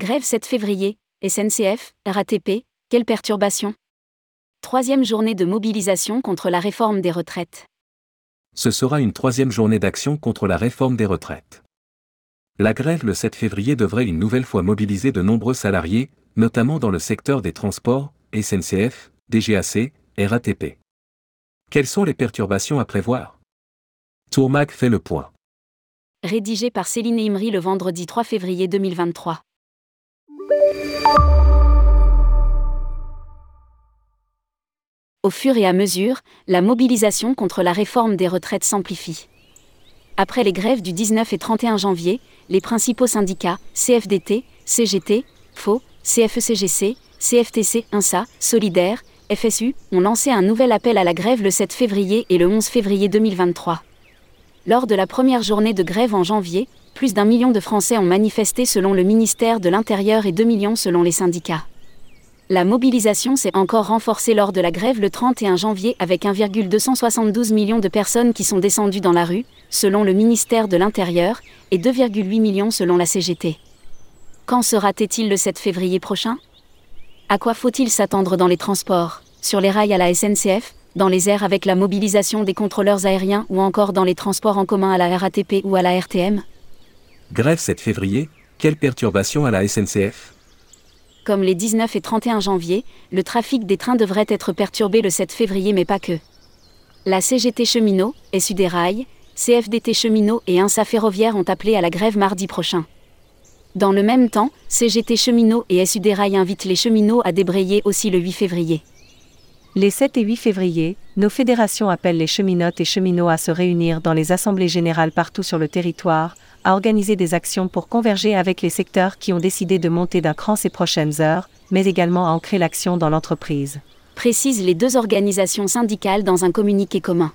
Grève 7 février, SNCF, RATP, quelle perturbation Troisième journée de mobilisation contre la réforme des retraites. Ce sera une troisième journée d'action contre la réforme des retraites. La grève le 7 février devrait une nouvelle fois mobiliser de nombreux salariés, notamment dans le secteur des transports, SNCF, DGAC, RATP. Quelles sont les perturbations à prévoir? Tourmac fait le point. Rédigé par Céline Imri le vendredi 3 février 2023. Au fur et à mesure, la mobilisation contre la réforme des retraites s'amplifie. Après les grèves du 19 et 31 janvier, les principaux syndicats, CFDT, CGT, FO, CFECGC, CFTC, INSA, Solidaire, FSU, ont lancé un nouvel appel à la grève le 7 février et le 11 février 2023. Lors de la première journée de grève en janvier, plus d'un million de Français ont manifesté selon le ministère de l'Intérieur et 2 millions selon les syndicats. La mobilisation s'est encore renforcée lors de la grève le 31 janvier avec 1,272 millions de personnes qui sont descendues dans la rue, selon le ministère de l'Intérieur, et 2,8 millions selon la CGT. Quand sera-t-il le 7 février prochain? À quoi faut-il s'attendre dans les transports Sur les rails à la SNCF Dans les airs avec la mobilisation des contrôleurs aériens ou encore dans les transports en commun à la RATP ou à la RTM Grève 7 février, quelle perturbation à la SNCF comme les 19 et 31 janvier, le trafic des trains devrait être perturbé le 7 février mais pas que. La CGT Cheminot, SU des Rails, CFDT Cheminot et INSA Ferroviaire ont appelé à la grève mardi prochain. Dans le même temps, CGT Cheminot et SU des Rails invitent les cheminots à débrayer aussi le 8 février. Les 7 et 8 février, nos fédérations appellent les cheminotes et cheminots à se réunir dans les assemblées générales partout sur le territoire, à organiser des actions pour converger avec les secteurs qui ont décidé de monter d'un cran ces prochaines heures, mais également à ancrer l'action dans l'entreprise. Précisent les deux organisations syndicales dans un communiqué commun.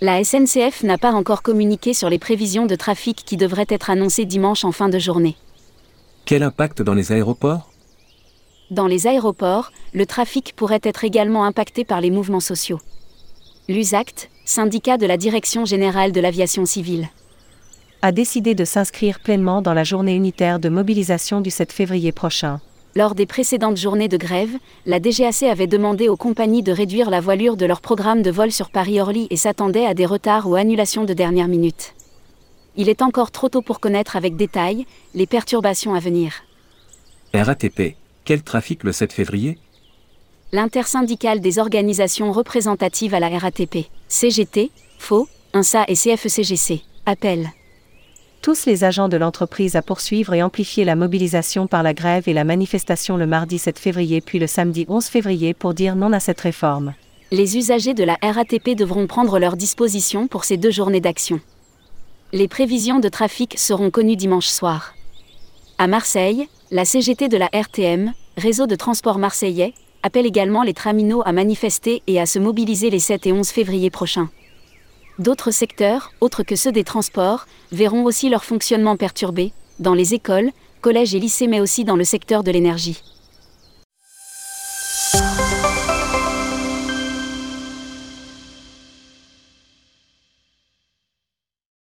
La SNCF n'a pas encore communiqué sur les prévisions de trafic qui devraient être annoncées dimanche en fin de journée. Quel impact dans les aéroports? Dans les aéroports, le trafic pourrait être également impacté par les mouvements sociaux. L'USACT, syndicat de la Direction générale de l'aviation civile a décidé de s'inscrire pleinement dans la journée unitaire de mobilisation du 7 février prochain. Lors des précédentes journées de grève, la DGAC avait demandé aux compagnies de réduire la voilure de leur programme de vol sur Paris-Orly et s'attendait à des retards ou annulations de dernière minute. Il est encore trop tôt pour connaître avec détail les perturbations à venir. RATP, quel trafic le 7 février? L'intersyndicale des organisations représentatives à la RATP, CGT, FO, INSA et CFECGC, appelle tous les agents de l'entreprise à poursuivre et amplifier la mobilisation par la grève et la manifestation le mardi 7 février puis le samedi 11 février pour dire non à cette réforme. Les usagers de la RATP devront prendre leurs dispositions pour ces deux journées d'action. Les prévisions de trafic seront connues dimanche soir. À Marseille, la CGT de la RTM, réseau de transport marseillais, appelle également les traminots à manifester et à se mobiliser les 7 et 11 février prochains. D'autres secteurs, autres que ceux des transports, verront aussi leur fonctionnement perturbé, dans les écoles, collèges et lycées mais aussi dans le secteur de l'énergie.